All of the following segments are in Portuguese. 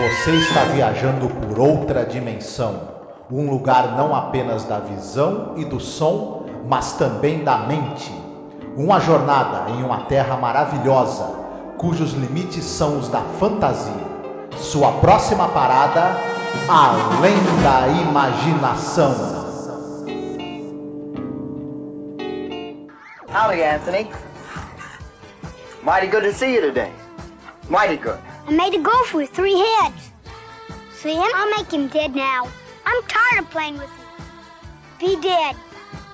Você está viajando por outra dimensão. Um lugar não apenas da visão e do som, mas também da mente. Uma jornada em uma terra maravilhosa, cujos limites são os da fantasia. Sua próxima parada, além da imaginação. Howdy, Anthony. Mighty good to see you today. Mighty good. I made a gopher with three heads. See him? I'll make him dead now. I'm tired of playing with him. Be dead.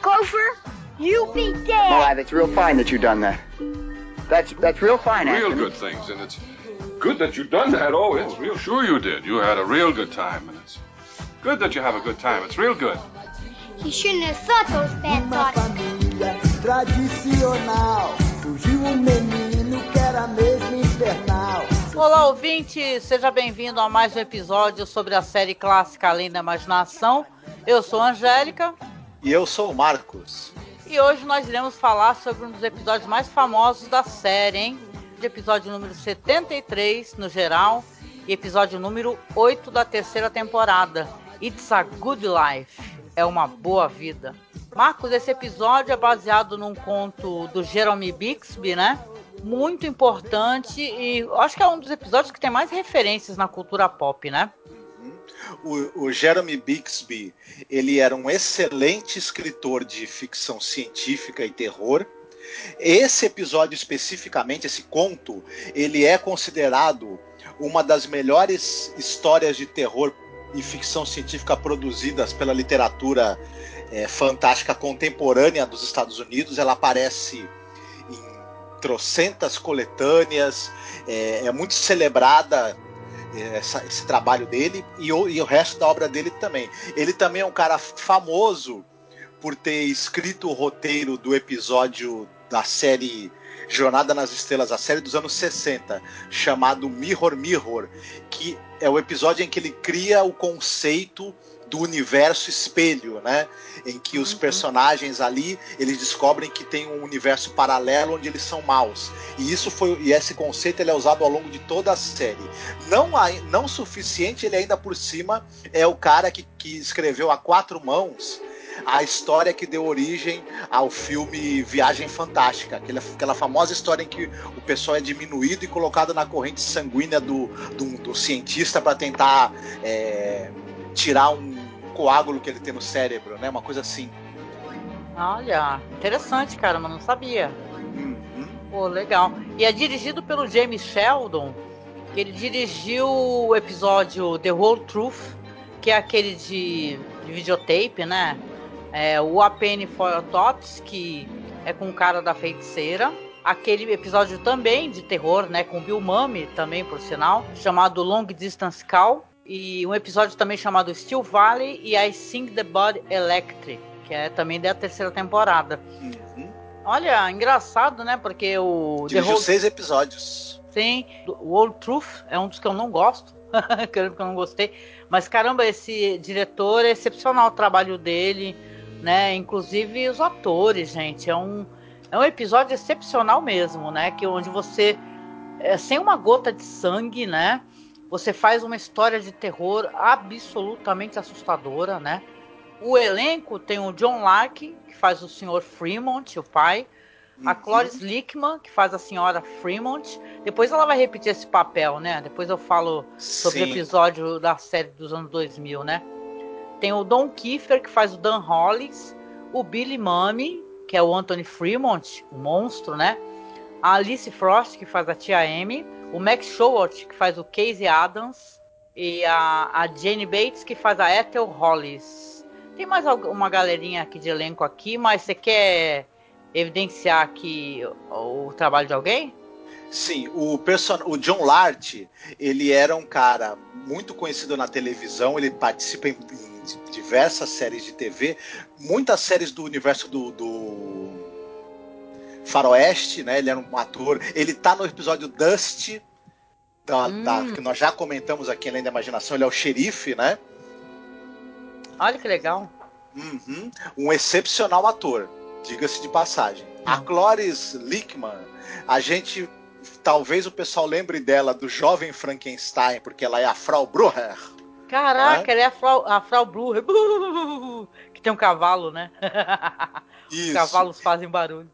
Gopher, you be dead. All right, that's real fine that you done that. That's that's real fine, real Anthony. good things, and it's good that you done that. Oh, it's real sure you did. You had a real good time, and it's good that you have a good time. It's real good. He shouldn't have thought those bad Uma thoughts. Olá, ouvinte! Seja bem-vindo a mais um episódio sobre a série clássica Além da Imaginação. Eu sou a Angélica E eu sou o Marcos. e hoje nós iremos falar sobre um dos episódios mais famosos da série, hein? De episódio número 73 no geral e episódio número 8 da terceira temporada. It's a Good Life. É uma boa vida. Marcos, esse episódio é baseado num conto do Jeremy Bixby, né? Muito importante e acho que é um dos episódios que tem mais referências na cultura pop, né? O, o Jeremy Bixby, ele era um excelente escritor de ficção científica e terror. Esse episódio especificamente, esse conto, ele é considerado uma das melhores histórias de terror e ficção científica produzidas pela literatura eh, fantástica contemporânea dos Estados Unidos. Ela aparece trocentas coletâneas, é, é muito celebrada é, essa- esse trabalho dele e o, e o resto da obra dele também. Ele também é um cara famoso por ter escrito o roteiro do episódio da série Jornada nas Estrelas, a série dos anos 60, chamado Mirror Mirror, que é o episódio em que ele cria o conceito do universo espelho, né? Em que os personagens ali eles descobrem que tem um universo paralelo onde eles são maus. E isso foi e esse conceito ele é usado ao longo de toda a série. Não não suficiente, ele ainda por cima é o cara que, que escreveu a quatro mãos a história que deu origem ao filme Viagem Fantástica, aquela, aquela famosa história em que o pessoal é diminuído e colocado na corrente sanguínea do, do, do cientista para tentar é, tirar um coágulo que ele tem no cérebro, né? Uma coisa assim. Olha, interessante, cara, mas não sabia. Uhum. Pô, legal. E é dirigido pelo James Sheldon, que ele dirigiu o episódio The Whole Truth, que é aquele de, de videotape, né? É, o A Penny for Your Thoughts, que é com o cara da feiticeira. Aquele episódio também de terror, né? Com Bill Mummy também, por sinal, chamado Long Distance Call. E um episódio também chamado Steel Valley e I Sing the Body Electric, que é também da terceira temporada. Uhum. Olha, engraçado, né? Porque o Dirigiu Whole seis episódios. Sim, o Old Truth é um dos que eu não gosto, que eu não gostei. Mas caramba, esse diretor é excepcional o trabalho dele, né? Inclusive os atores, gente. É um, é um episódio excepcional mesmo, né? Que onde você, é, sem uma gota de sangue, né? Você faz uma história de terror absolutamente assustadora, né? O elenco tem o John Lark, que faz o Sr. Fremont, o pai. A Uhum. Cloris Lickman, que faz a senhora Fremont. Depois ela vai repetir esse papel, né? Depois eu falo sobre o episódio da série dos anos 2000, né? Tem o Don Kiefer, que faz o Dan Hollis. O Billy Mummy, que é o Anthony Fremont, o monstro, né? A Alice Frost, que faz a tia Amy. O Max Showalter, que faz o Casey Adams. E a, a Jane Bates, que faz a Ethel Hollis. Tem mais uma galerinha aqui de elenco aqui, mas você quer evidenciar aqui o, o trabalho de alguém? Sim, o, person... o John Lart, ele era um cara muito conhecido na televisão, ele participa em diversas séries de TV, muitas séries do universo do, do Faroeste, né? Ele era um ator. Ele tá no episódio Dust, da, Hum. da- que nós já comentamos aqui além da imaginação, ele é o xerife, né? Olha que legal. Uhum. Um excepcional ator, diga-se de passagem. A Cloris Lickman, a gente talvez o pessoal lembre dela do jovem Frankenstein, porque ela é a Frau Brüher. Caraca, ela é a Frau, a Frau. Que tem um cavalo, né? Os cavalos fazem barulho.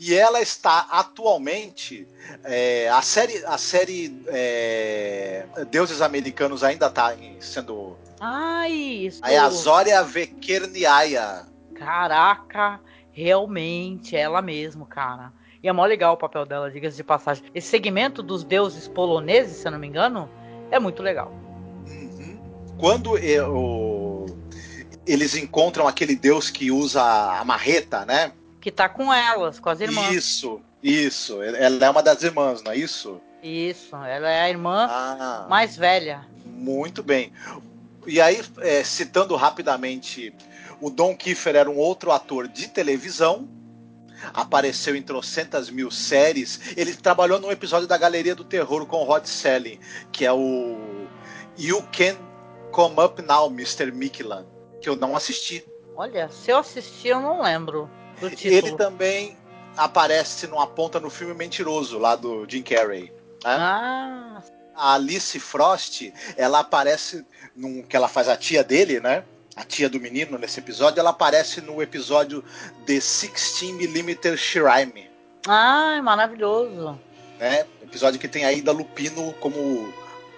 E ela está atualmente. É, a série, a série é, Deuses Americanos ainda está sendo. Ai, isso. É a Zória Vekerniaia. Caraca, realmente, ela mesmo, cara. E é mó legal o papel dela, diga-se de passagem. Esse segmento dos deuses poloneses, se eu não me engano, é muito legal. Uhum. Quando eu, eles encontram aquele deus que usa a marreta, né? Que tá com elas, com as irmãs. Isso, isso. Ela é uma das irmãs, não é isso? Isso, ela é a irmã ah, mais velha. Muito bem. E aí, é, citando rapidamente, o Don Kiefer era um outro ator de televisão, apareceu em trocentas mil séries. Ele trabalhou num episódio da Galeria do Terror com Rod Selling, que é o You Can Come Up Now, Mr. Mickelan, que eu não assisti. Olha, se eu assisti, eu não lembro. Ele também aparece numa ponta no filme Mentiroso, lá do Jim Carrey. Né? Ah. A Alice Frost, ela aparece num que ela faz a tia dele, né? A tia do menino nesse episódio, ela aparece no episódio The 16mm Shrine. Ah, maravilhoso. É, episódio que tem a Ida Lupino como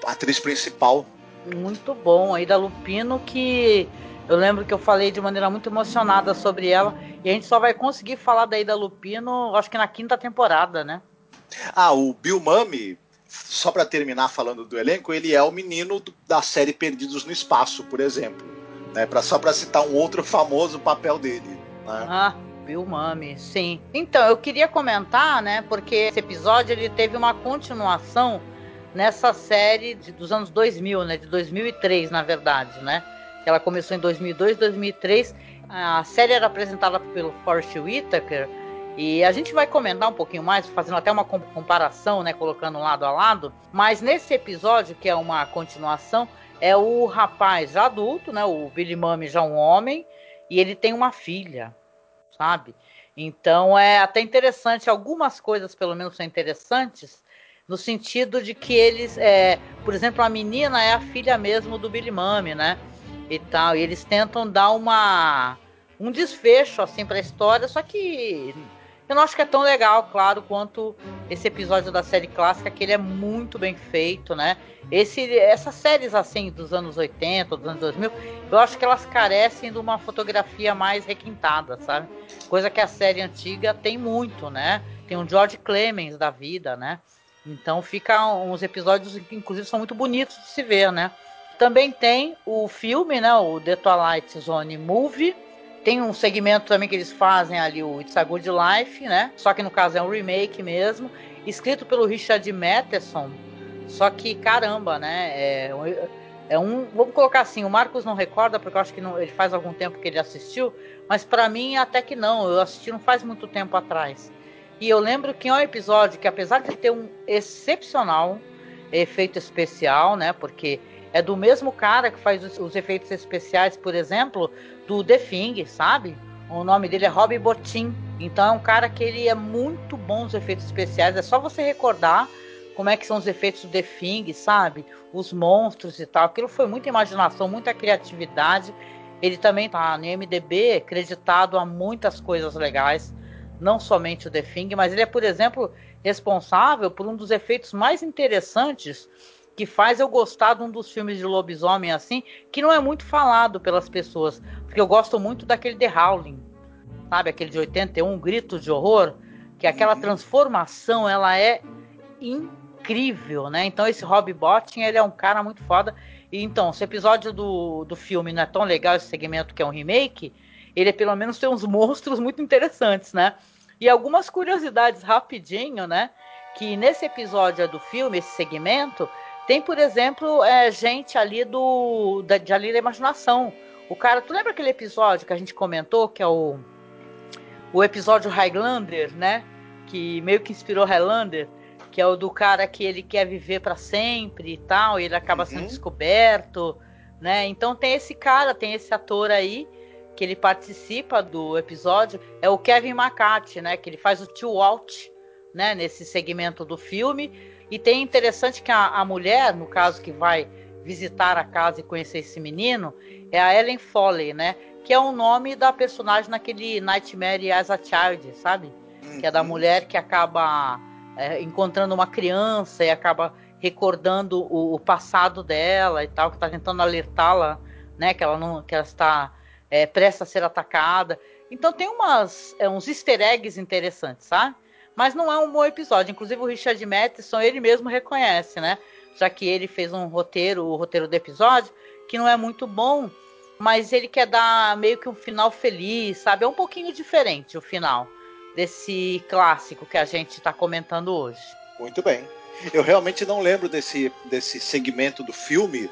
atriz principal. Muito bom, a Ida Lupino que eu lembro que eu falei de maneira muito emocionada sobre ela. E a gente só vai conseguir falar da Ida Lupino, acho que na quinta temporada, né? Ah, o Bill Mummy, só para terminar falando do elenco, ele é o menino do, da série Perdidos no Espaço, por exemplo. Né? Pra, só para citar um outro famoso papel dele. Né? Ah, Bill Mummy, sim. Então, eu queria comentar, né? Porque esse episódio ele teve uma continuação nessa série de, dos anos 2000, né? De 2003, na verdade, né? Ela começou em 2002, 2003. A série era apresentada pelo Forrest Whitaker. E a gente vai comentar um pouquinho mais, fazendo até uma comparação, né, colocando lado a lado. Mas nesse episódio, que é uma continuação, é o rapaz já adulto, né, o Billy Mummy já um homem, e ele tem uma filha, sabe? Então é até interessante, algumas coisas pelo menos são interessantes, no sentido de que eles, é, por exemplo, a menina é a filha mesmo do Billy Mummy, né? E tal. E eles tentam dar uma um desfecho assim para a história, só que eu não acho que é tão legal, claro, quanto esse episódio da série clássica, que ele é muito bem feito, né? Esse, essas séries assim dos anos 80, dos anos 2000, eu acho que elas carecem de uma fotografia mais requintada, sabe? Coisa que a série antiga tem muito, né? Tem um George Clemens da vida, né? Então fica uns episódios que inclusive são muito bonitos de se ver, né? Também tem o filme, né, o The Twilight Zone Movie. Tem um segmento também que eles fazem ali, o It's a Good Life, né? Só que no caso é um remake mesmo. Escrito pelo Richard Matheson. Só que, caramba, né? É, é um. Vamos colocar assim, o Marcos não recorda, porque eu acho que não, ele faz algum tempo que ele assistiu. Mas para mim, até que não. Eu assisti não faz muito tempo atrás. E eu lembro que é um episódio que, apesar de ter um excepcional efeito especial, né? Porque é do mesmo cara que faz os, os efeitos especiais, por exemplo, do The Thing, sabe? O nome dele é Robbie Bottin. Então é um cara que ele é muito bom nos efeitos especiais. É só você recordar como é que são os efeitos do The Thing, sabe? Os monstros e tal. Aquilo foi muita imaginação, muita criatividade. Ele também tá no MDB acreditado a muitas coisas legais, não somente o The Thing, mas ele é, por exemplo, responsável por um dos efeitos mais interessantes que faz eu gostar de um dos filmes de lobisomem assim, que não é muito falado pelas pessoas, porque eu gosto muito daquele The Howling, sabe, aquele de 81, Gritos de Horror, que aquela uhum. transformação, ela é incrível, né? Então esse Rob Bottin, ele é um cara muito foda. E então, esse episódio do, do filme não é tão legal, esse segmento que é um remake, ele pelo menos tem uns monstros muito interessantes, né? E algumas curiosidades rapidinho, né? Que nesse episódio do filme, esse segmento, tem, por exemplo, é, gente ali do da, de ali da imaginação. O cara, tu lembra aquele episódio que a gente comentou, que é o o episódio Highlander, né? Que meio que inspirou Highlander, que é o do cara que ele quer viver para sempre e tal, e ele acaba uhum. sendo descoberto, né? Então tem esse cara, tem esse ator aí que ele participa do episódio, é o Kevin McCarthy, né? Que ele faz o Tio Walt né, nesse segmento do filme. E tem interessante que a, a mulher, no caso que vai visitar a casa e conhecer esse menino, é a Ellen Foley, né? Que é o nome da personagem naquele Nightmare as a Child, sabe? Uhum. Que é da uhum. mulher que acaba é, encontrando uma criança e acaba recordando o, o, passado dela e tal, que está tentando alertá-la, né? Que ela não, que ela está é, prestes a ser atacada. Então tem umas, é, uns easter eggs interessantes, sabe? Mas não é um bom episódio. Inclusive o Richard Matheson, ele mesmo reconhece, né? Já que ele fez um roteiro, o roteiro do episódio, que não é muito bom, mas ele quer dar meio que um final feliz, sabe? É um pouquinho diferente o final desse clássico que a gente está comentando hoje. Muito bem. Eu realmente não lembro desse, desse segmento do filme,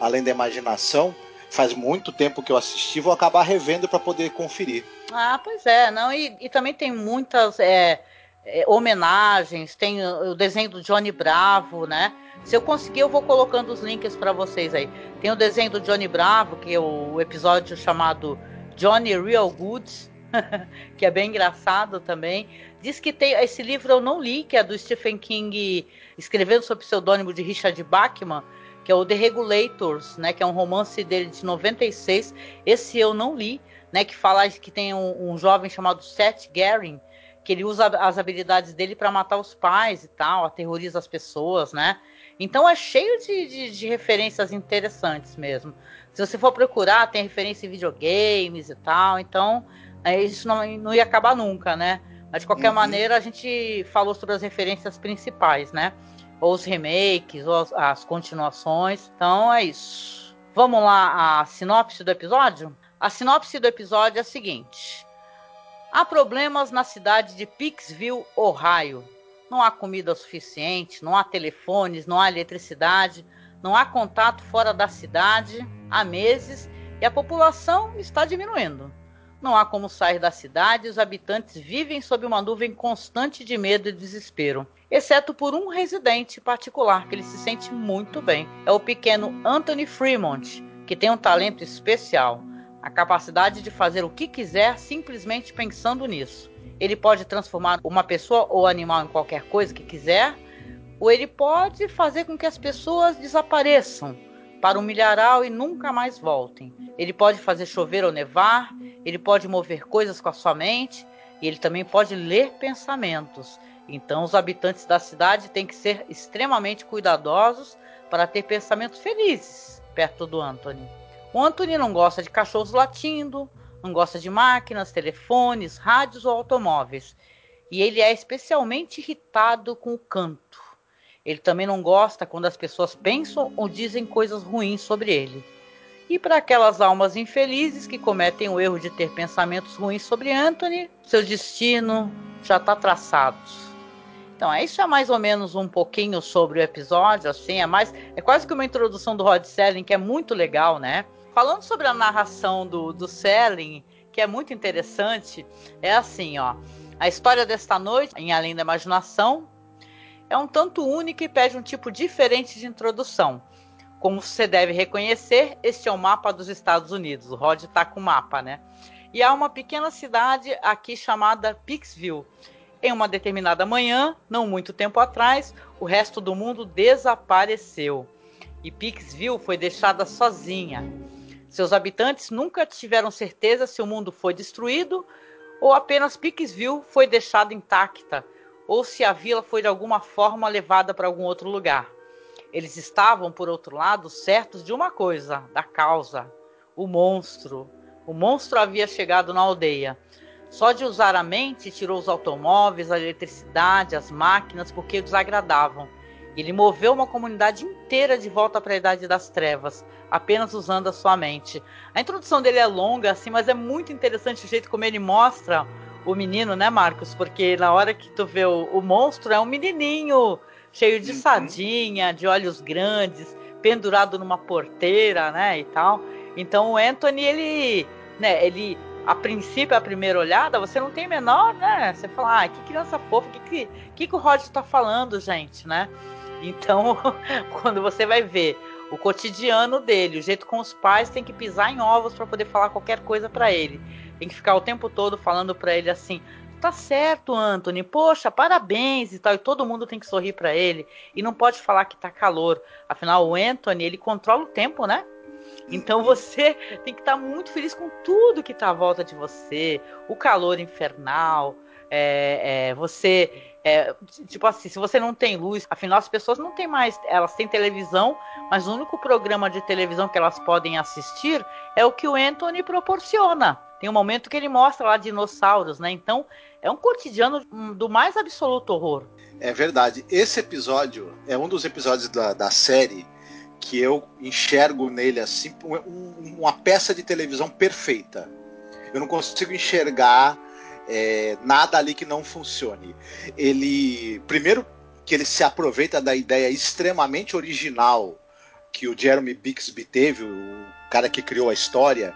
além da imaginação. Faz muito tempo que eu assisti, vou acabar revendo para poder conferir. Ah, pois é, não, e, e também tem muitas é, é, homenagens, tem o desenho do Johnny Bravo, né? Se eu conseguir, eu vou colocando os links para vocês aí. Tem o desenho do Johnny Bravo, que é o episódio chamado Johnny Real Goods, que é bem engraçado também. Diz que tem esse livro eu não li, que é do Stephen King, escrevendo sob o pseudônimo de Richard Bachman, que é o The Regulators, né, que é um romance dele de 96. Esse eu não li, né, que fala que tem um, um jovem chamado Seth Garin, que ele usa as habilidades dele para matar os pais e tal, aterroriza as pessoas, né? Então é cheio de, de, de, referências interessantes mesmo. Se você for procurar, tem referência em videogames e tal, então é, isso não, não ia acabar nunca, né? Mas de qualquer uhum. maneira, a gente falou sobre as referências principais, né? Ou os remakes, ou as, as continuações. Então é isso. Vamos lá, a sinopse do episódio? A sinopse do episódio é a seguinte. Há problemas na cidade de Pixville, Ohio. Não há comida suficiente, não há telefones, não há eletricidade, não há contato fora da cidade há meses e a população está diminuindo. Não há como sair da cidade e os habitantes vivem sob uma nuvem constante de medo e desespero, exceto por um residente particular que ele se sente muito bem. É o pequeno Anthony Fremont, que tem um talento especial a capacidade de fazer o que quiser simplesmente pensando nisso. Ele pode transformar uma pessoa ou animal em qualquer coisa que quiser, ou ele pode fazer com que as pessoas desapareçam para um milharal e nunca mais voltem. Ele pode fazer chover ou nevar, ele pode mover coisas com a sua mente, e ele também pode ler pensamentos. Então, os habitantes da cidade têm que ser extremamente cuidadosos para ter pensamentos felizes perto do Anthony. O Anthony não gosta de cachorros latindo, não gosta de máquinas, telefones, rádios ou automóveis. E ele é especialmente irritado com o canto. Ele também não gosta quando as pessoas pensam ou dizem coisas ruins sobre ele. E para aquelas almas infelizes que cometem o erro de ter pensamentos ruins sobre Anthony, seu destino já está traçado. Então, é isso é mais ou menos um pouquinho sobre o episódio, assim, é mais é quase que uma introdução do Rod Selling que é muito legal, né? Falando sobre a narração do, do Selling, que é muito interessante, é assim, ó. A história desta noite, em Além da Imaginação, é um tanto única e pede um tipo diferente de introdução. Como você deve reconhecer, este é o mapa dos Estados Unidos. O Rod está com o mapa, né? E há uma pequena cidade aqui chamada Pixville. Em uma determinada manhã, não muito tempo atrás, o resto do mundo desapareceu. E Pixville foi deixada sozinha. Seus habitantes nunca tiveram certeza se o mundo foi destruído ou apenas Pikesville foi deixada intacta, ou se a vila foi de alguma forma levada para algum outro lugar. Eles estavam, por outro lado, certos de uma coisa, da causa: o monstro. O monstro havia chegado na aldeia. Só de usar a mente, tirou os automóveis, a eletricidade, as máquinas, porque os agradavam ele moveu uma comunidade inteira de volta para a Idade das Trevas, apenas usando a sua mente. A introdução dele é longa, assim, mas é muito interessante o jeito como ele mostra o menino, né, Marcos? Porque na hora que tu vê o, o monstro, é um menininho cheio de uhum. sadinha, de olhos grandes, pendurado numa porteira, né, e tal. Então o Anthony, ele, né, ele a princípio, a primeira olhada, você não tem menor, né? Você fala, ah, que criança fofa, que, que, que, que o Rod tá falando, gente, né? Então, quando você vai ver o cotidiano dele, o jeito com os pais, tem que pisar em ovos para poder falar qualquer coisa para ele. Tem que ficar o tempo todo falando para ele assim: tá certo, Anthony. Poxa, parabéns e tal. E todo mundo tem que sorrir para ele. E não pode falar que tá calor. Afinal, o Anthony, ele controla o tempo, né? Então você tem que estar tá muito feliz com tudo que está à volta de você, o calor infernal, é, é, você é, tipo assim, se você não tem luz, afinal as pessoas não têm mais, elas têm televisão, mas o único programa de televisão que elas podem assistir é o que o Anthony proporciona. Tem um momento que ele mostra lá dinossauros, né? Então é um cotidiano do mais absoluto horror. É verdade. Esse episódio é um dos episódios da, da série que eu enxergo nele assim um, uma peça de televisão perfeita. Eu não consigo enxergar é, nada ali que não funcione. Ele, primeiro, que ele se aproveita da ideia extremamente original que o Jeremy Bixby teve, o cara que criou a história,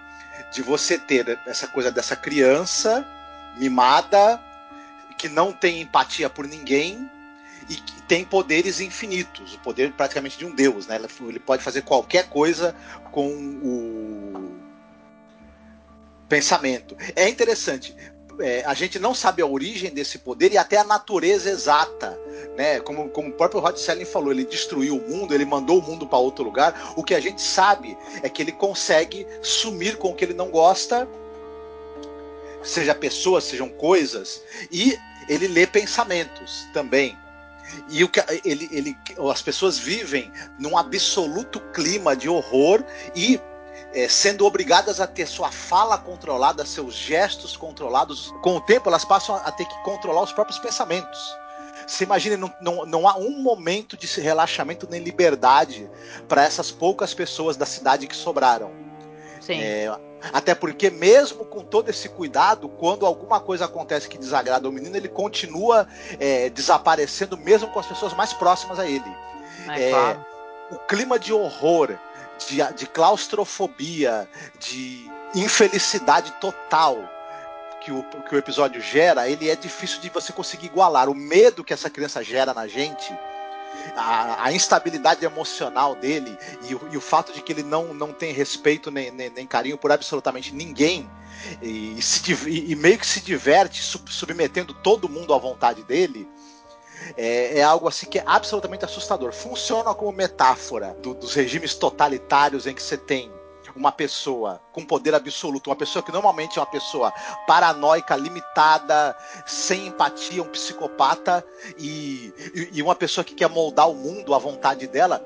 de você ter essa coisa dessa criança mimada que não tem empatia por ninguém e que tem poderes infinitos, o poder praticamente de um deus, né? Ele pode fazer qualquer coisa com o pensamento. É interessante. É, a gente não sabe a origem desse poder e até a natureza exata, né? Como, como o próprio Rod Selling falou, ele destruiu o mundo, ele mandou o mundo para outro lugar. O que a gente sabe é que ele consegue sumir com o que ele não gosta, seja pessoas, sejam coisas, e ele lê pensamentos também. E o que ele, ele, as pessoas vivem num absoluto clima de horror e é, sendo obrigadas a ter sua fala controlada, seus gestos controlados. Com o tempo, elas passam a ter que controlar os próprios pensamentos. Você imagina, não, não, não há um momento de relaxamento nem liberdade para essas poucas pessoas da cidade que sobraram. Sim. É, até porque, mesmo com todo esse cuidado, quando alguma coisa acontece que desagrada o menino, ele continua é, desaparecendo, mesmo com as pessoas mais próximas a ele. É, claro. O clima de horror, de, de claustrofobia, de infelicidade total que o, que o episódio gera, ele é difícil de você conseguir igualar. O medo que essa criança gera na gente a, a, instabilidade emocional dele e o, e o, fato de que ele não, não tem respeito nem, nem, nem carinho por absolutamente ninguém e, se, e, meio que se diverte sub, submetendo todo mundo à vontade dele. É, é, algo assim que é absolutamente assustador. Funciona como metáfora do, dos regimes totalitários em que você tem uma pessoa com poder absoluto, uma pessoa que normalmente é uma pessoa paranoica, limitada, sem empatia, um psicopata, e, e uma pessoa que quer moldar o mundo à vontade dela,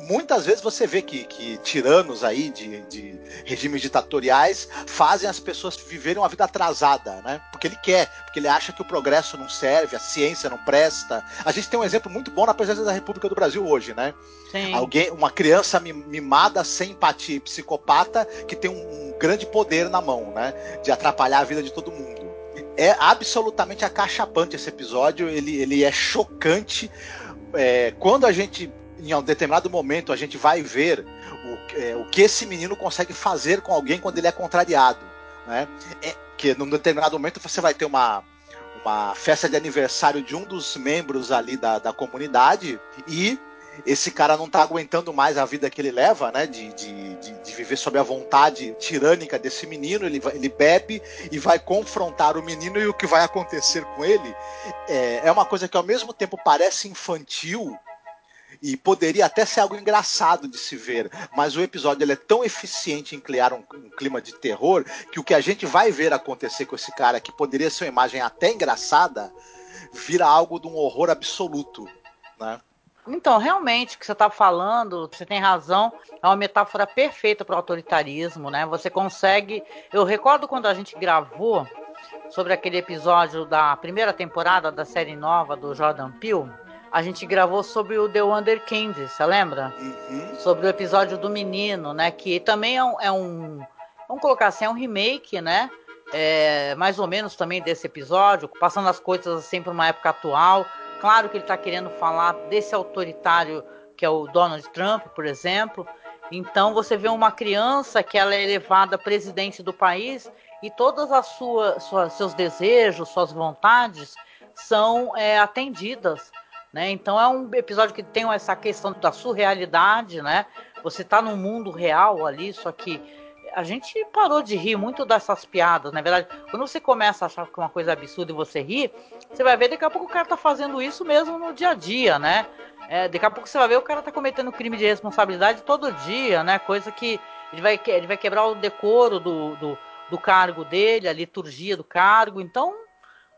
muitas vezes você vê que, que tiranos aí de, de, regimes ditatoriais fazem as pessoas viverem uma vida atrasada, né? Porque ele quer, porque ele acha que o progresso não serve, a ciência não presta. A gente tem um exemplo muito bom na presença da República do Brasil hoje, né? Sim. Alguém, uma criança mimada, sem empatia e psicopata, que tem um grande poder na mão, né? De atrapalhar a vida de todo mundo. É absolutamente acachapante esse episódio, ele, ele é chocante. É, quando a gente em um determinado momento a gente vai ver o, é, o que esse menino consegue fazer com alguém quando ele é contrariado. Né? É, que num determinado momento você vai ter uma, uma festa de aniversário de um dos membros ali da, da comunidade e esse cara não tá aguentando mais a vida que ele leva, né? De, de, de, de viver sob a vontade tirânica desse menino. Ele, ele bebe e vai confrontar o menino, e o que vai acontecer com ele é, é uma coisa que ao mesmo tempo parece infantil, e poderia até ser algo engraçado de se ver, mas o episódio ele é tão eficiente em criar um, um, clima de terror que o que a gente vai ver acontecer com esse cara, que poderia ser uma imagem até engraçada, vira algo de um horror absoluto, né? Então, realmente, o que você está falando, você tem razão, é uma metáfora perfeita para o autoritarismo, né? Você consegue. Eu recordo quando a gente gravou sobre aquele episódio da primeira temporada da série nova do Jordan Peele, a gente gravou sobre o The Wonder Candy, você lembra? Uhum. Sobre o episódio do menino, né? Que também é um, é um vamos colocar assim, é um remake, né? É, mais ou menos também desse episódio, passando as coisas assim para uma época atual. Claro que ele está querendo falar desse autoritário que é o Donald Trump, por exemplo. Então você vê uma criança que ela é elevada presidente do país e todas as suas, suas seus desejos, suas vontades são é, atendidas né? Então é um episódio que tem essa questão da surrealidade, né? Você está no mundo real ali, só que a gente parou de rir muito dessas piadas, na verdade. Quando você começa a achar que é uma coisa absurda e você ri, você vai ver daqui a pouco o cara tá fazendo isso mesmo no dia a dia, né? É, daqui a pouco você vai ver o cara tá cometendo crime de responsabilidade todo dia, né? Coisa que ele vai, ele vai quebrar o decoro do, do, do cargo dele, a liturgia do cargo. Então,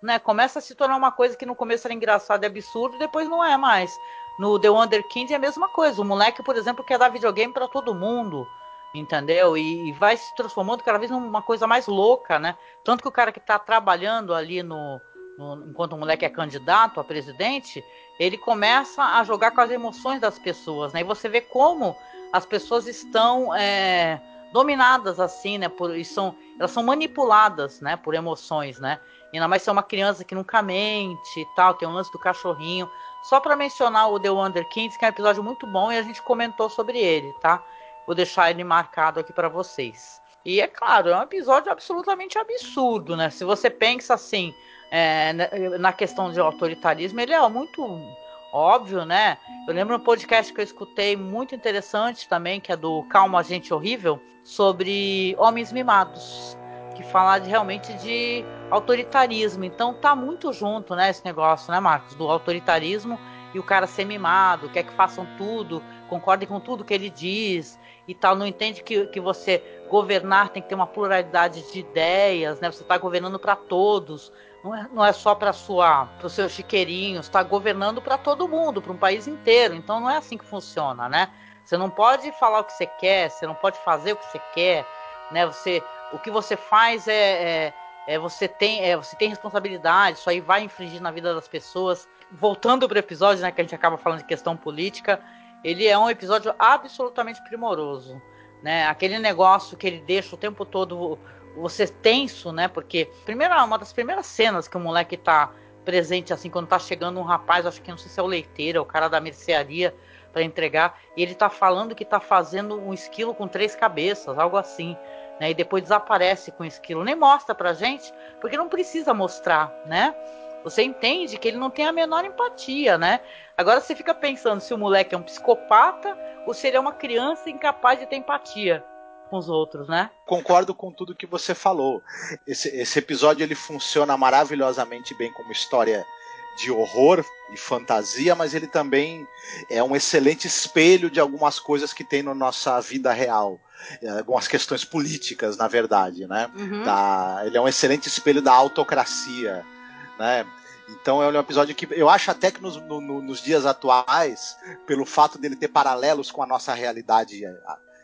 né, começa a se tornar uma coisa que no começo era engraçada e absurdo, depois não é mais. No The Wonder King é a mesma coisa. O moleque, por exemplo, quer dar videogame para todo mundo entendeu? E, e, vai se transformando cada vez numa coisa mais louca, né? Tanto que o cara que está trabalhando ali no, no, enquanto o moleque é candidato a presidente, ele começa a jogar com as emoções das pessoas, né? E você vê como as pessoas estão é, dominadas assim, né? Por, e são, elas são manipuladas, né? Por emoções, né? Ainda mais ser uma criança que nunca mente e tal, tem um lance do cachorrinho. Só para mencionar o The Wonder Kids, que é um episódio muito bom e a gente comentou sobre ele, tá? Vou deixar ele marcado aqui para vocês. E é claro, é um episódio absolutamente absurdo, né? Se você pensa assim, é, na questão de autoritarismo, ele é muito óbvio, né? Eu lembro um podcast que eu escutei muito interessante também, que é do Calma Gente Horrível, sobre homens mimados, que fala de, realmente de autoritarismo. Então tá muito junto, né, esse negócio, né, Marcos, do autoritarismo e o cara ser mimado, quer que façam tudo, concordem com tudo que ele diz, e tal, não entende que, que você governar tem que ter uma pluralidade de ideias, né? Você está governando para todos, não é, não é só para sua, para os seus chiqueirinhos, está governando para todo mundo, para um país inteiro. Então não é assim que funciona, né? Você não pode falar o que você quer, você não pode fazer o que você quer, né? Você, o que você faz é, é, é você tem, é, você tem responsabilidade. Isso aí vai infringir na vida das pessoas. Voltando para o episódio, né? Que a gente acaba falando de questão política ele é um episódio absolutamente primoroso, né? Aquele negócio que ele deixa o tempo todo você tenso, né? Porque primeira, uma das primeiras cenas que o moleque tá presente assim quando tá chegando um rapaz, acho que não sei se é o leiteiro, é o cara da mercearia para entregar, e ele tá falando que tá fazendo um esquilo com três cabeças, algo assim, né? E depois desaparece com o esquilo, nem mostra pra gente, porque não precisa mostrar, né? Você entende que ele não tem a menor empatia, né? Agora você fica pensando se o moleque é um psicopata ou se ele é uma criança incapaz de ter empatia com os outros, né? Concordo com tudo que você falou. Esse, esse episódio ele funciona maravilhosamente bem como história de horror e fantasia, mas ele também é um excelente espelho de algumas coisas que tem na nossa vida real. Algumas questões políticas, na verdade, né? Uhum. Da, ele é um excelente espelho da autocracia né? Então é um episódio que eu acho até que nos, no, nos dias atuais, pelo fato dele ter paralelos com a nossa realidade é,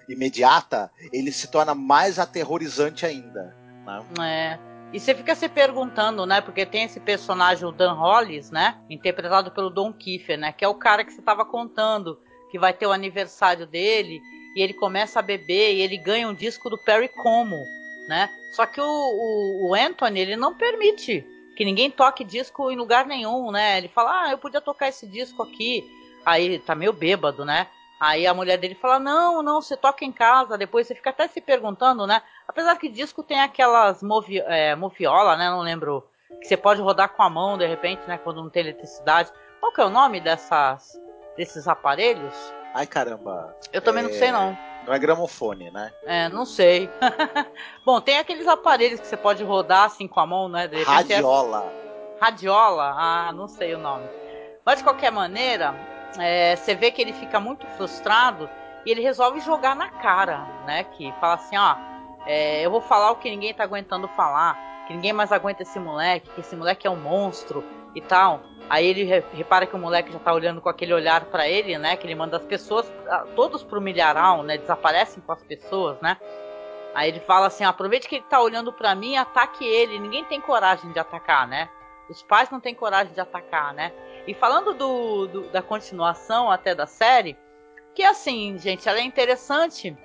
imediata, ele se torna mais aterrorizante ainda. Né? É. E você fica se perguntando, né? Porque tem esse personagem, o Dan Hollis, né? Interpretado pelo Don Kiefer, né? Que é o cara que você estava contando que vai ter o aniversário dele e ele começa a beber e ele ganha um disco do Perry Como, né? Só que o, o, o Anthony, ele não permite que ninguém toque disco em lugar nenhum, né? Ele fala, ah, eu podia tocar esse disco aqui. Aí tá meio bêbado, né? Aí a mulher dele fala, não, não, você toca em casa, depois você fica até se perguntando, né? Apesar que disco tem aquelas movi é, moviola, né? Não lembro. Que você pode rodar com a mão, de repente, né? Quando não tem eletricidade. Qual que é o nome dessas, desses aparelhos? Ai, caramba. Eu também é... não sei, não. Não é gramofone, né? É, não sei. Bom, tem aqueles aparelhos que você pode rodar assim com a mão, né? De Radiola. É... Radiola? Ah, não sei o nome. Mas de qualquer maneira, é, você vê que ele fica muito frustrado e ele resolve jogar na cara, né? Que fala assim, ó, é, eu vou falar o que ninguém tá aguentando falar, que ninguém mais aguenta esse moleque, que esse moleque é um monstro e tal. Aí ele repara que o moleque já tá olhando com aquele olhar para ele, né? Que ele manda as pessoas, todos pro milharal, né? Desaparecem com as pessoas, né? Aí ele fala assim: aproveite que ele tá olhando para mim ataque ele. Ninguém tem coragem de atacar, né? Os pais não têm coragem de atacar, né? E falando do, do da continuação até da série, que assim, gente, ela é interessante,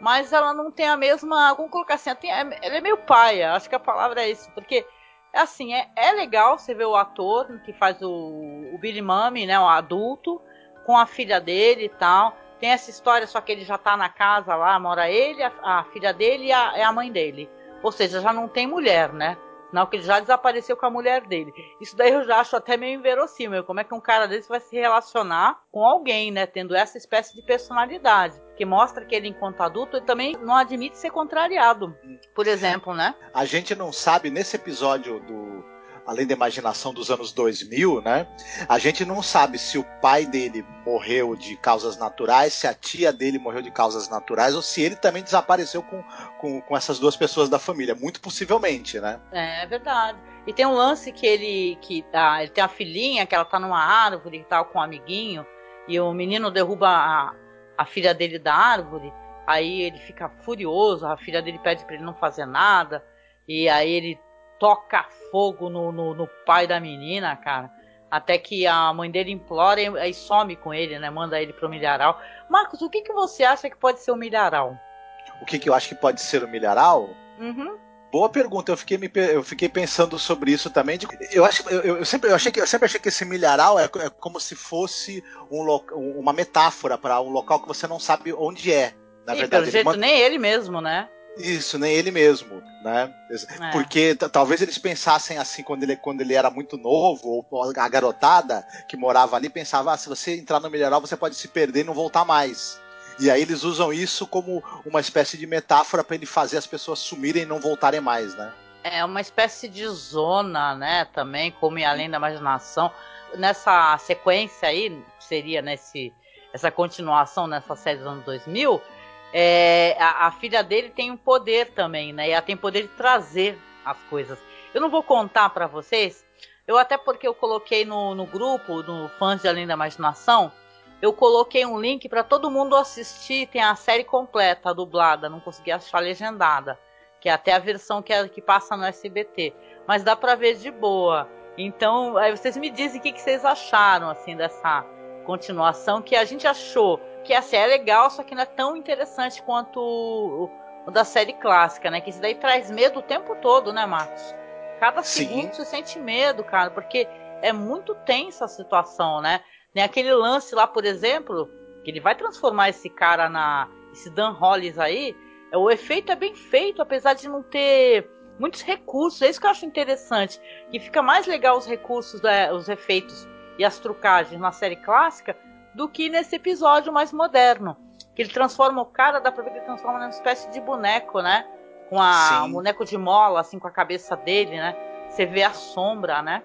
mas ela não tem a mesma. Vamos colocar assim, ela é meio paia, acho que a palavra é isso, porque é assim, é, é legal você ver o ator que faz o, o Billy Mummy, né, o adulto, com a filha dele e tal. Tem essa história, só que ele já tá na casa lá, mora ele, a, a filha dele e a, é a mãe dele. Ou seja, já não tem mulher, né? Que ele já desapareceu com a mulher dele. Isso daí eu já acho até meio inverossímil. Como é que um cara desse vai se relacionar com alguém, né? Tendo essa espécie de personalidade. Que mostra que ele, enquanto adulto, ele também não admite ser contrariado. Por exemplo, né? A gente não sabe nesse episódio do além da imaginação dos anos 2000, né? A gente não sabe se o pai dele morreu de causas naturais, se a tia dele morreu de causas naturais, ou se ele também desapareceu com, com, com essas duas pessoas da família. Muito possivelmente, né? É, é verdade. E tem um lance que ele que tá, ele tem a filhinha que ela tá numa árvore e tal com um amiguinho e o menino derruba a, a filha dele da árvore. Aí ele fica furioso, a filha dele pede para ele não fazer nada e aí ele toca fogo no, no, no, pai da menina, cara. Até que a mãe dele implora e, e some com ele, né? Manda ele pro milharal. Marcos, o que, que você acha que pode ser o milharal? O que, que eu acho que pode ser o milharal? Uhum. Boa pergunta. Eu fiquei, me, eu fiquei pensando sobre isso também. De, eu, acho, eu, eu, sempre, eu, achei que, eu sempre achei que esse milharal é, é como se fosse um, uma metáfora para um local que você não sabe onde é. Na verdade, pelo jeito, manda... nem ele mesmo, né? Isso, nem ele mesmo, né? É. Porque talvez eles pensassem assim quando ele, quando ele era muito novo, ou a garotada que morava ali pensava: ah, se você entrar no milharal, você pode se perder e não voltar mais. E aí eles usam isso como uma espécie de metáfora para ele fazer as pessoas sumirem e não voltarem mais, né? É uma espécie de zona, né? Também, como além da imaginação. Nessa sequência aí, seria nesse essa continuação nessa série dos anos 2000, é, a, a, filha dele tem um poder também, né? E ela tem poder de trazer as coisas. Eu não vou contar para vocês, eu até porque eu coloquei no, no grupo, no Fãs de Além da Imaginação, eu coloquei um link para todo mundo assistir, tem a série completa, dublada, não consegui achar legendada, que é até a versão que, é, que passa no SBT. Mas dá para ver de boa. Então, aí vocês me dizem o que, que vocês acharam, assim, dessa continuação, que a gente achou que assim, é legal, só que não é tão interessante quanto o, o da série clássica, né? Que isso daí traz medo o tempo todo, né, Marcos? Cada Sim. segundo você sente medo, cara, porque é muito tensa a situação, né? Tem aquele lance lá, por exemplo, que ele vai transformar esse cara na. esse Dan Hollis aí. É, o efeito é bem feito, apesar de não ter muitos recursos. É isso que eu acho interessante. Que fica mais legal os recursos, né, os efeitos e as trucagens na série clássica do que nesse episódio mais moderno. Que ele transforma o cara, dá pra ver que ele transforma numa espécie de boneco, né? Com a, um boneco de mola, assim, com a cabeça dele, né? Você vê a sombra, né?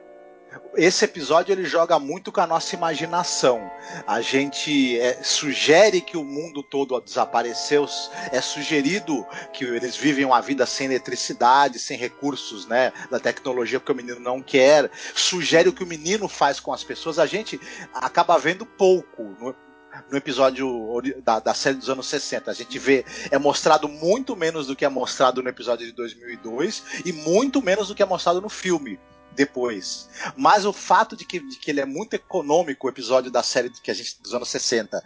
Esse episódio ele joga muito com a nossa imaginação. A gente é, sugere que o mundo todo desapareceu, é sugerido que eles vivem uma vida sem eletricidade, sem recursos, né, da tecnologia que o menino não quer. Sugere o que o menino faz com as pessoas. A gente acaba vendo pouco. No, no episódio da, da, série dos anos 60. A gente vê, é mostrado muito menos do que é mostrado no episódio de 2002 e muito menos do que é mostrado no filme depois. Mas o fato de que, de que ele é muito econômico, o episódio da série que a gente, dos anos 60,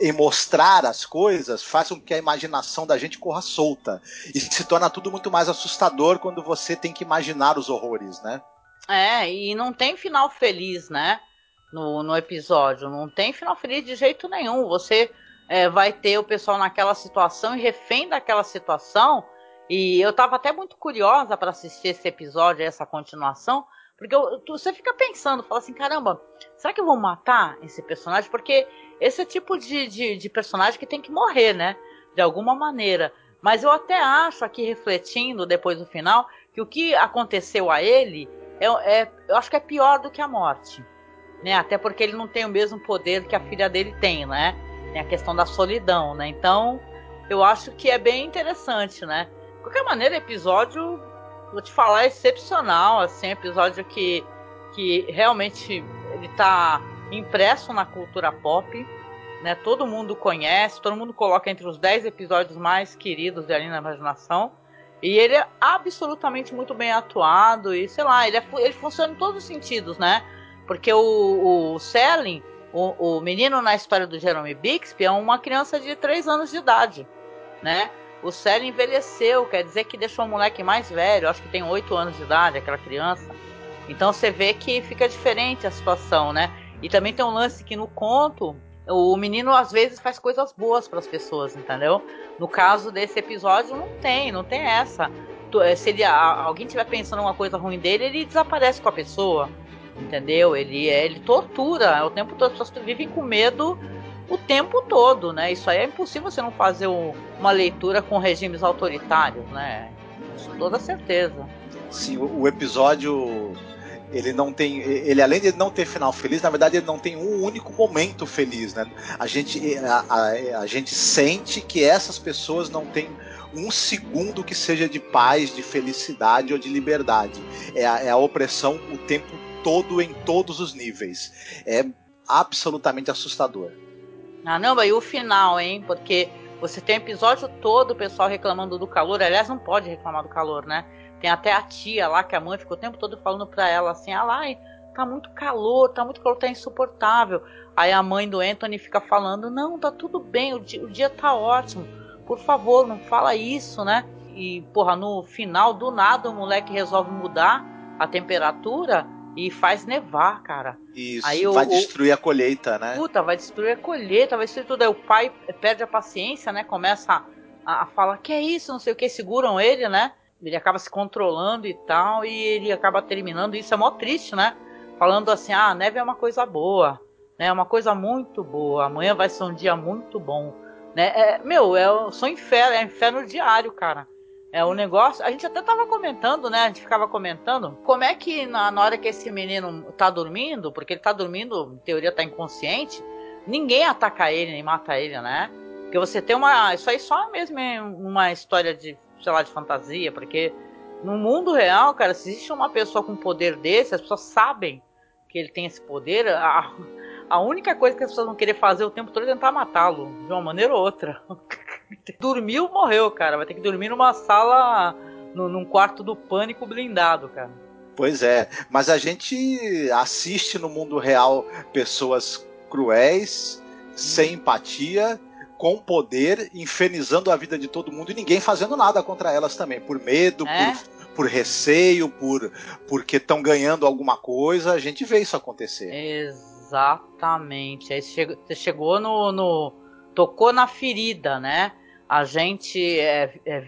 em mostrar as coisas, faz com que a imaginação da gente corra solta. E se torna tudo muito mais assustador quando você tem que imaginar os horrores, né? É, e não tem final feliz, né? No, no episódio. Não tem final feliz de jeito nenhum. Você é, vai ter o pessoal naquela situação e refém daquela situação e eu tava até muito curiosa para assistir esse episódio, essa continuação, porque eu, você fica pensando, fala assim, caramba, será que eu vou matar esse personagem? Porque esse é tipo de, de, de personagem que tem que morrer, né? De alguma maneira. Mas eu até acho aqui, refletindo depois do final, que o que aconteceu a ele, é, é, eu acho que é pior do que a morte. Né? Até porque ele não tem o mesmo poder que a filha dele tem, né? Tem a questão da solidão, né? Então, eu acho que é bem interessante, né? Qualquer maneira, episódio, vou te falar, é excepcional, assim, episódio que, que realmente ele tá impresso na cultura pop, né? Todo mundo conhece, todo mundo coloca entre os 10 episódios mais queridos de Ali na Imaginação. E ele é absolutamente muito bem atuado e, sei lá, ele, é, ele funciona em todos os sentidos, né? Porque o, o o, o menino na história do Jeremy Bixby, é uma criança de 3 anos de idade, né? O Célio envelheceu, quer dizer que deixou o moleque mais velho, acho que tem 8 anos de idade, aquela criança. Então você vê que fica diferente a situação, né? E também tem um lance que no conto, o menino às vezes faz coisas boas para as pessoas, entendeu? No caso desse episódio não tem, não tem essa. se ele, alguém estiver pensando uma coisa ruim dele, ele desaparece com a pessoa. Entendeu? Ele, ele tortura o tempo todo. As pessoas vivem com medo o tempo todo, né? Isso aí é impossível você não fazer uma leitura com regimes autoritários, né? Com toda certeza. Sim, o episódio ele não tem ele além de não ter final feliz na verdade ele não tem um único momento feliz né a gente a, a, a, gente sente que essas pessoas não têm um segundo que seja de paz de felicidade ou de liberdade é a, é a opressão o tempo todo em todos os níveis é absolutamente assustador ah, não, e o final, hein? Porque você tem o episódio todo o pessoal reclamando do calor. Aliás, não pode reclamar do calor, né? Tem até a tia lá, que a mãe ficou o tempo todo falando pra ela assim: ah lá, tá muito calor, tá muito calor, tá insuportável. Aí a mãe do Anthony fica falando: não, tá tudo bem, o dia, o dia tá ótimo. Por favor, não fala isso, né? E, porra, no final, do nada, o moleque resolve mudar a temperatura e faz nevar, cara. Isso, aí vai o, destruir a colheita, né? Puta, vai destruir a colheita, vai destruir tudo. Aí o pai perde a paciência, né? Começa a, a falar que é isso, não sei o que, seguram ele, né? Ele acaba se controlando e tal, e ele acaba terminando. Isso é mó triste, né? Falando assim, ah, a neve é uma coisa boa, né? É uma coisa muito boa. Amanhã vai ser um dia muito bom, né? É, meu, é, sou inferno, é inferno diário, cara. É o negócio. A gente até tava comentando, né? A gente ficava comentando como é que na, na hora que esse menino tá dormindo, porque ele tá dormindo, em teoria tá inconsciente, ninguém ataca ele nem mata ele, né? Porque você tem uma. Isso aí só mesmo é uma história de, sei lá, de fantasia, porque no mundo real, cara, se existe uma pessoa com poder desse, as pessoas sabem que ele tem esse poder, a, a única coisa que as pessoas vão querer fazer o tempo todo é tentar matá-lo, de uma maneira ou outra. Dormiu, morreu, cara. Vai ter que dormir numa sala, num quarto do pânico blindado, cara. Pois é, mas a gente assiste no mundo real pessoas cruéis, sem empatia, com poder, infernizando a vida de todo mundo e ninguém fazendo nada contra elas também, por medo, é? por, por receio, por porque estão ganhando alguma coisa. A gente vê isso acontecer. Exatamente. Aí você chegou no, no tocou na ferida, né? A gente é, é,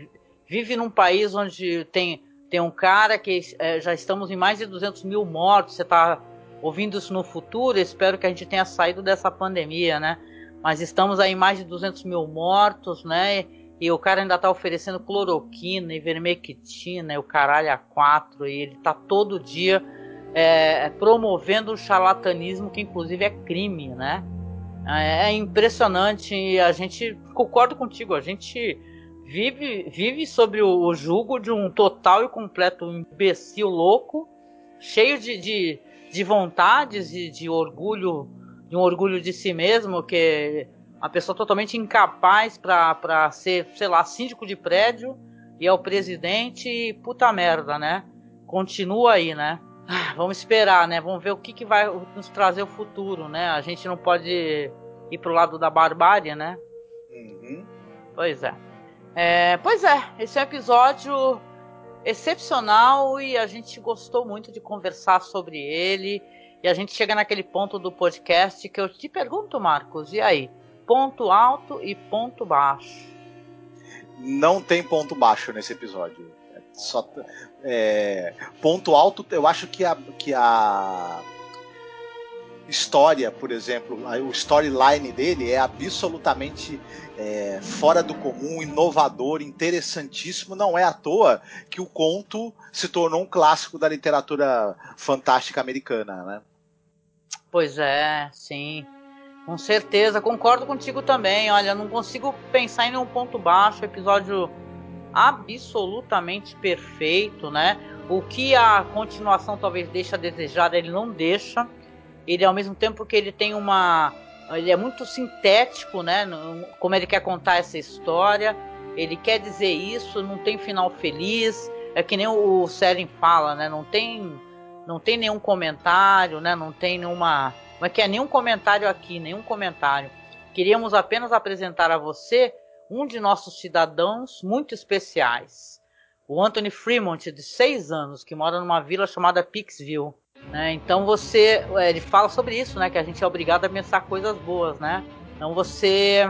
vive num país onde tem, tem um cara que é, já estamos em mais de 200 mil mortos. Você está ouvindo isso no futuro? Espero que a gente tenha saído dessa pandemia, né? Mas estamos aí em mais de 200 mil mortos, né? E o cara ainda está oferecendo cloroquina, ivermectina, e o caralho a quatro, e ele está todo dia é, promovendo o charlatanismo, que inclusive é crime, né? É, é impressionante. A gente concordo contigo. A gente vive vive sobre o, jugo de um total e completo imbecil louco, cheio de, de, de vontades e de orgulho, de um orgulho de si mesmo, que uma pessoa totalmente incapaz para ser, sei lá, síndico de prédio e é o presidente e puta merda, né? Continua aí, né? Ah, vamos esperar, né? Vamos ver o que, que vai nos trazer o futuro, né? A gente não pode ir pro lado da barbárie, né? Uhum. Pois é. é. Pois é, esse é um episódio excepcional e a gente gostou muito de conversar sobre ele. E a gente chega naquele ponto do podcast que eu te pergunto, Marcos, e aí? Ponto alto e ponto baixo. Não tem ponto baixo nesse episódio. Só, é, ponto alto, eu acho que a, que a história, por exemplo, o storyline dele é absolutamente é, fora do comum, inovador, interessantíssimo. Não é à toa que o conto se tornou um clássico da literatura fantástica americana, né? Pois é, sim. Com certeza, concordo contigo também. Olha, não consigo pensar em nenhum ponto baixo. Episódio absolutamente perfeito, né? O que a continuação talvez deixa a desejar, ele não deixa. Ele ao mesmo tempo que ele tem uma ele é muito sintético, né? Como ele quer contar essa história, ele quer dizer isso, não tem final feliz. É que nem o Seren fala, né? Não tem não tem nenhum comentário, né? Não tem nenhuma, não é que é nenhum comentário aqui, nenhum comentário. Queríamos apenas apresentar a você um de nossos cidadãos muito especiais, o Anthony Fremont, de 6 anos, que mora numa vila chamada Pixville. Né? Então você, é, ele fala sobre isso, né? Que a gente é obrigado a pensar coisas boas, né? Então você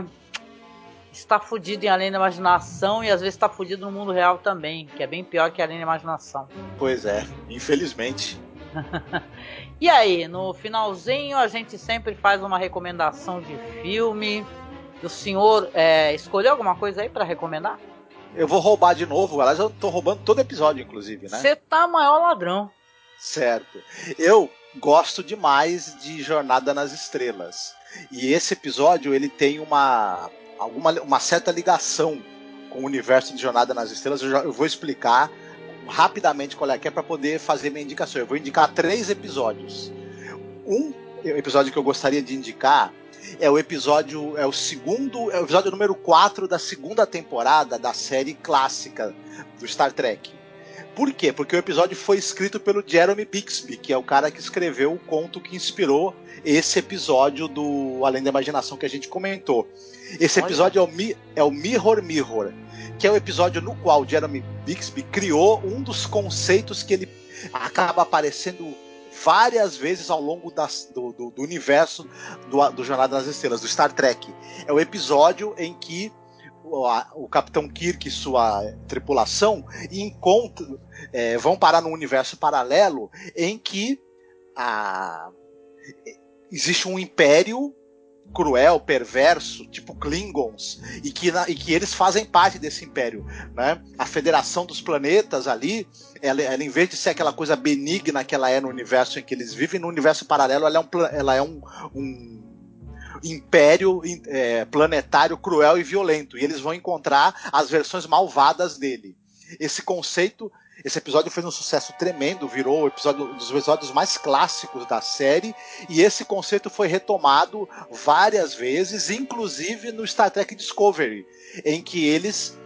está fudido em Além da Imaginação e às vezes está fudido no mundo real também, que é bem pior que Além da Imaginação. Pois é, infelizmente. e aí, no finalzinho a gente sempre faz uma recomendação de filme. O senhor é, escolheu alguma coisa aí para recomendar? Eu vou roubar de novo, aliás, eu tô roubando todo episódio, inclusive, né? Você tá maior ladrão. Certo. Eu gosto demais de Jornada nas Estrelas. E esse episódio ele tem uma, alguma, uma certa ligação com o universo de Jornada nas Estrelas. Eu, já, eu vou explicar rapidamente qual é que é para poder fazer minha indicação. Eu vou indicar três episódios. Um episódio que eu gostaria de indicar é o episódio, é o segundo, é o episódio número 4 da segunda temporada da série clássica do Star Trek. Por quê? Porque o episódio foi escrito pelo Jeremy Bixby, que é o cara que escreveu o conto que inspirou esse episódio do Além da Imaginação que a gente comentou. Esse episódio é o, é o Mirror Mirror, que é o episódio no qual Jeremy Bixby criou um dos conceitos que ele acaba aparecendo várias vezes ao longo das, do, do, do, universo do, do Jornada nas Estrelas, do Star Trek. É o episódio em que o, a, o Capitão Kirk e sua tripulação encontram, é, vão parar num universo paralelo em que a, existe um império cruel, perverso, tipo Klingons, e que, na, e que eles fazem parte desse império. Né? A Federação dos Planetas ali, ela, ela, em vez de ser aquela coisa benigna que ela é no universo em que eles vivem, no universo paralelo ela é um, ela é um, um império é, planetário cruel e violento. E eles vão encontrar as versões malvadas dele. Esse conceito esse episódio fez um sucesso tremendo, virou episódio, um dos episódios mais clássicos da série, e esse conceito foi retomado várias vezes, inclusive no Star Trek Discovery, em que eles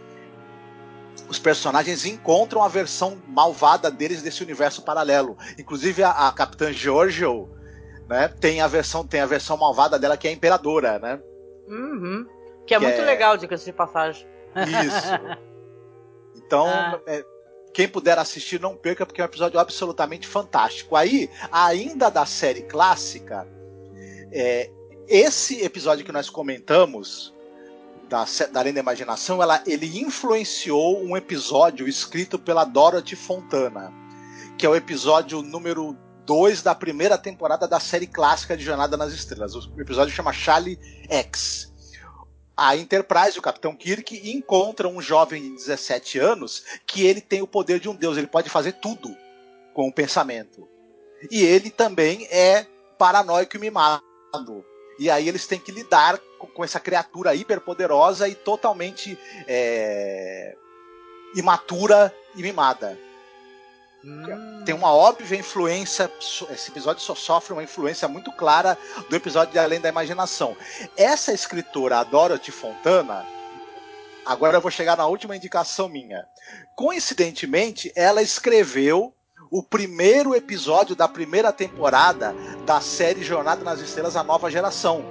os personagens encontram a versão malvada deles desse universo paralelo. Inclusive a, a Capitã Giorgio, né, tem a versão tem a versão malvada dela que é a Imperadora, né? Uhum. Que é que muito é... legal, diga-se de passagem. Isso. Então, ah. é, quem puder assistir, não perca, porque é um episódio absolutamente fantástico. Aí, ainda da série clássica, é, esse episódio que nós comentamos, da, da Além da Imaginação, ela, ele influenciou um episódio escrito pela Dorothy Fontana, que é o episódio número 2 da primeira temporada da série clássica de Jornada nas Estrelas. O episódio chama Charlie X a Enterprise, o Capitão Kirk, encontra um jovem de 17 anos que ele tem o poder de um deus, ele pode fazer tudo com o pensamento. E ele também é paranoico e mimado. E aí eles têm que lidar com essa criatura hiperpoderosa e totalmente é, imatura e mimada. Tem uma óbvia influência. Esse episódio só sofre uma influência muito clara do episódio de Além da Imaginação. Essa escritora, a Dorothy Fontana, agora eu vou chegar na última indicação minha. Coincidentemente, ela escreveu o primeiro episódio da primeira temporada da série Jornada nas Estrelas A Nova Geração.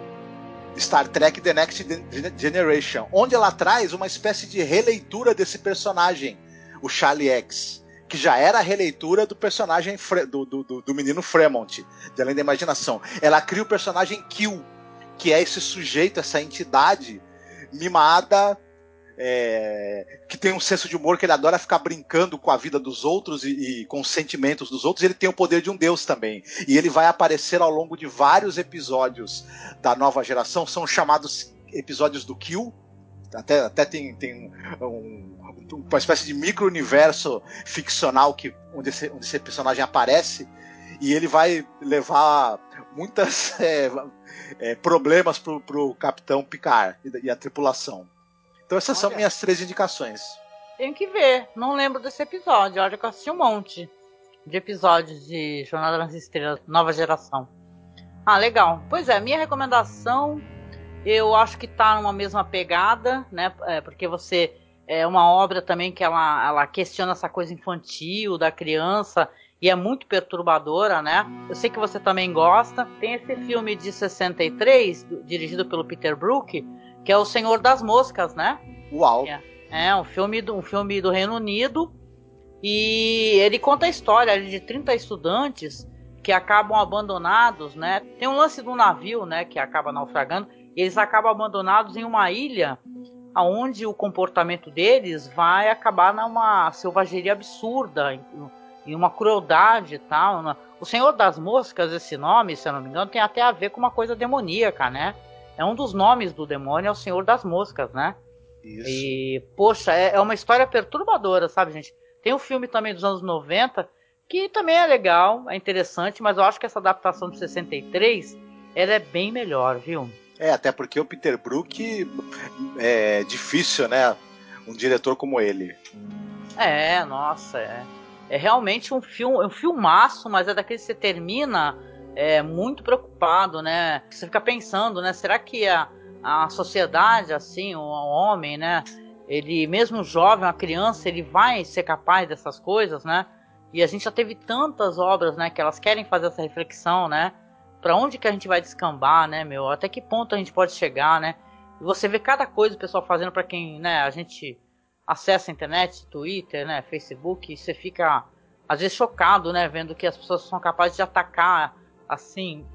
Star Trek The Next Generation, onde ela traz uma espécie de releitura desse personagem, o Charlie X que já era a releitura do personagem do, do, do, menino Fremont, de Além da Imaginação. Ela cria o personagem Kill, que é esse sujeito, essa entidade mimada, é, que tem um senso de humor que ele adora ficar brincando com a vida dos outros e, e, com os sentimentos dos outros. Ele tem o poder de um deus também. E ele vai aparecer ao longo de vários episódios da nova geração, são chamados episódios do Kill. Até, até tem, tem um, uma espécie de micro-universo ficcional que, onde, esse, onde esse personagem aparece e ele vai levar muitos é, é, problemas pro, pro Capitão Picard e, e a tripulação. Então essas Olha. são minhas três indicações. Tenho que ver, não lembro desse episódio. Olha que eu assisti um monte de episódios de Jornada nas Estrelas, nova geração. Ah, legal. Pois é, minha recomendação eu acho que tá numa mesma pegada, né? É, porque você é uma obra também que ela, ela questiona essa coisa infantil da criança e é muito perturbadora, né? Eu sei que você também gosta. Tem esse filme de 63, dirigido pelo Peter Brook, que é O Senhor das Moscas, né? Uau! É, é um, filme do, um filme do Reino Unido e ele conta a história de 30 estudantes que acabam abandonados, né? Tem um lance do navio, né, que acaba naufragando, e eles acabam abandonados em uma ilha aonde o comportamento deles vai acabar numa selvageria absurda e uma crueldade e tal. O Senhor das Moscas, esse nome, se eu não me engano, tem até a ver com uma coisa demoníaca, né? É um dos nomes do demônio, é o Senhor das Moscas, né? Isso. E, poxa, é, é uma história perturbadora, sabe, gente? Tem um filme também dos anos 90 que também é legal, é interessante, mas eu acho que essa adaptação de 63 ela é bem melhor, viu? É, até porque o Peter Brook é difícil, né? Um diretor como ele. É, nossa, é, é realmente um filme, um filmaço, mas é daquele que você termina é, muito preocupado, né? Você fica pensando, né? Será que a, a sociedade, assim, o homem, né? Ele, mesmo jovem, uma criança, ele vai ser capaz dessas coisas, né? E a gente já teve tantas obras, né? Que elas querem fazer essa reflexão, né? Para onde que a gente vai descambar, né, meu? Até que ponto a gente pode chegar, né? E você vê cada coisa o pessoal fazendo para quem, né? A gente acessa a internet, Twitter, né? Facebook, e você fica às vezes chocado, né? Vendo que as pessoas são capazes de atacar assim,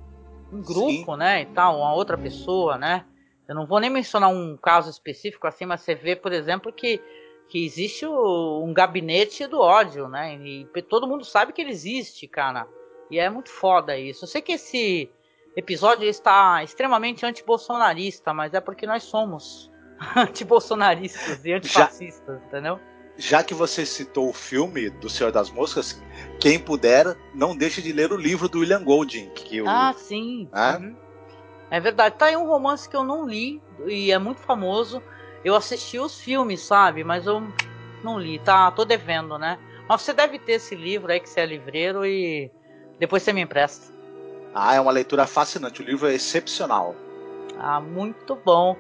um grupo, Sim. né, e tal, uma outra pessoa, né? Eu não vou nem mencionar um caso específico assim, mas você vê, por exemplo, que, que existe o, um gabinete do ódio, né? E todo mundo sabe que ele existe, cara. E é muito foda isso. Eu sei que esse episódio está extremamente anti-bolsonarista, mas é porque nós somos anti-bolsonaristas e antifascistas, Já... entendeu? já que você citou o filme do Senhor das Moscas, quem puder, não deixe de ler o livro do William Golding. Que o, ah, sim. Né? Uhum. É verdade. Tá aí um romance que eu não li e é muito famoso. Eu assisti os filmes, sabe? Mas eu não li. Tá, tô devendo, né? Mas você deve ter esse livro aí que você é livreiro e depois você me empresta. Ah, é uma leitura fascinante. O livro é excepcional. Ah, muito bom.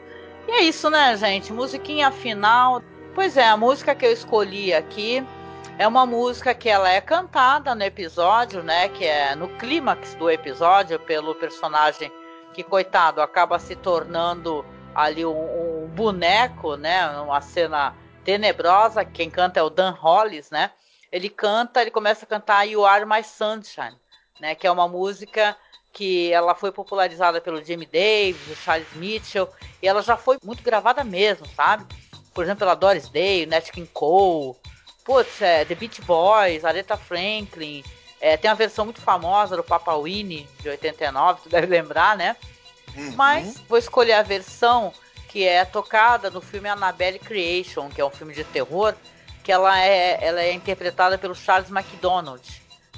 E é isso, né, gente? Musiquinha final. Pois é, a música que eu escolhi aqui é uma música que ela é cantada no episódio, né? Que é no clímax do episódio pelo personagem que, coitado, acaba se tornando ali um, um boneco, né? Uma cena tenebrosa. Quem canta é o Dan Hollis, né? Ele canta, ele começa a cantar You Are My Sunshine, né? Que é uma música que ela foi popularizada pelo Jamie Davis, o Charles Mitchell, e ela já foi muito gravada mesmo, sabe? por exemplo, pela Doris Day, Nat King Cole, putz, é, The Beach Boys, Aretha Franklin, é, tem uma versão muito famosa do Papa Winnie, de 89, tu deve lembrar, né? Uhum. Mas vou escolher a versão que é tocada no filme Annabelle Creation, que é um filme de terror, que ela é, ela é interpretada pelo Charles McDonald.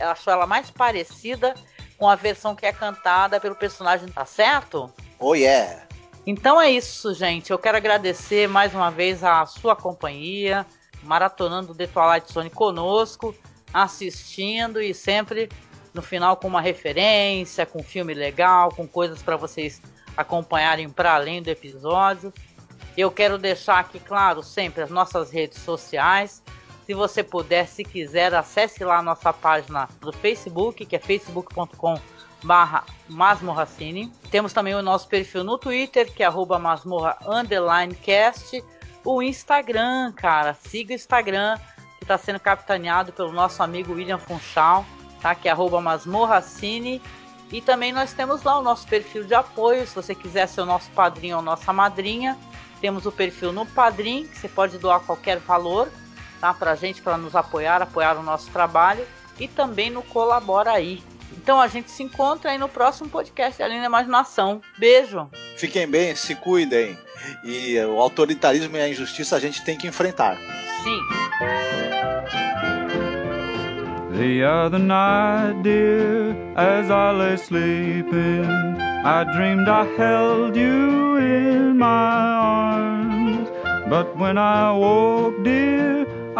Achou ela mais parecida com a versão que é cantada pelo personagem, tá certo? Oh yeah! Então é isso, gente. Eu quero agradecer mais uma vez a sua companhia, maratonando The Twilight Zone conosco, assistindo e sempre no final com uma referência, com um filme legal, com coisas para vocês acompanharem para além do episódio. Eu quero deixar aqui claro sempre as nossas redes sociais. Se você puder, se quiser, acesse lá a nossa página do Facebook, que é facebook.com barra masmorracine. Temos também o nosso perfil no Twitter, que é arroba masmorra underline cast. O Instagram, cara, siga o Instagram, que está sendo capitaneado pelo nosso amigo William Funchal, tá? Que é arroba masmorracine. E também nós temos lá o nosso perfil de apoio, se você quiser ser o nosso padrinho ou nossa madrinha. Temos o perfil no Padrim, que você pode doar qualquer valor, tá? Pra gente, para nos apoiar, apoiar o nosso trabalho. E também no Colabora aí, então a gente se encontra aí no próximo podcast Além da Imaginação. Beijo. Fiquem bem, se cuidem. E o autoritarismo e a injustiça a gente tem que enfrentar. Sim. The other night, dear, as I lay sleeping, I dreamed I held you in my arms. But when I woke, dear,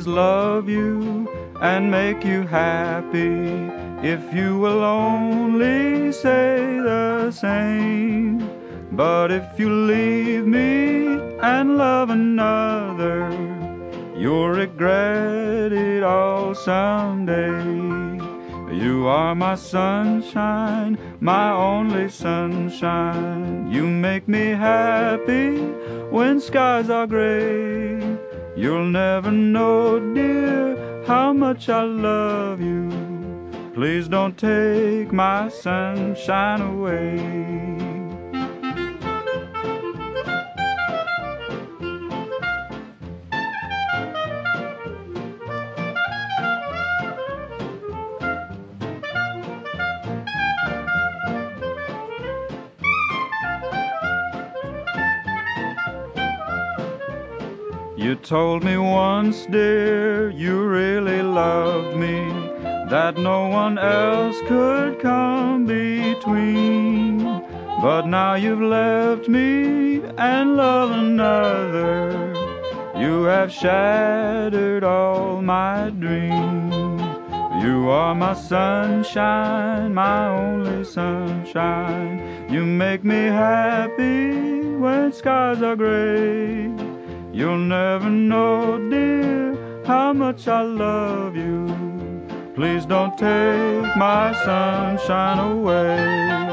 I'll love you and make you happy if you will only say the same. But if you leave me and love another, you'll regret it all someday. You are my sunshine, my only sunshine. You make me happy when skies are gray. You'll never know, dear, how much I love you. Please don't take my sunshine away. You told me once, dear, you really loved me, that no one else could come between. But now you've left me and love another. You have shattered all my dreams. You are my sunshine, my only sunshine. You make me happy when skies are gray. You'll never know, dear, how much I love you. Please don't take my sunshine away.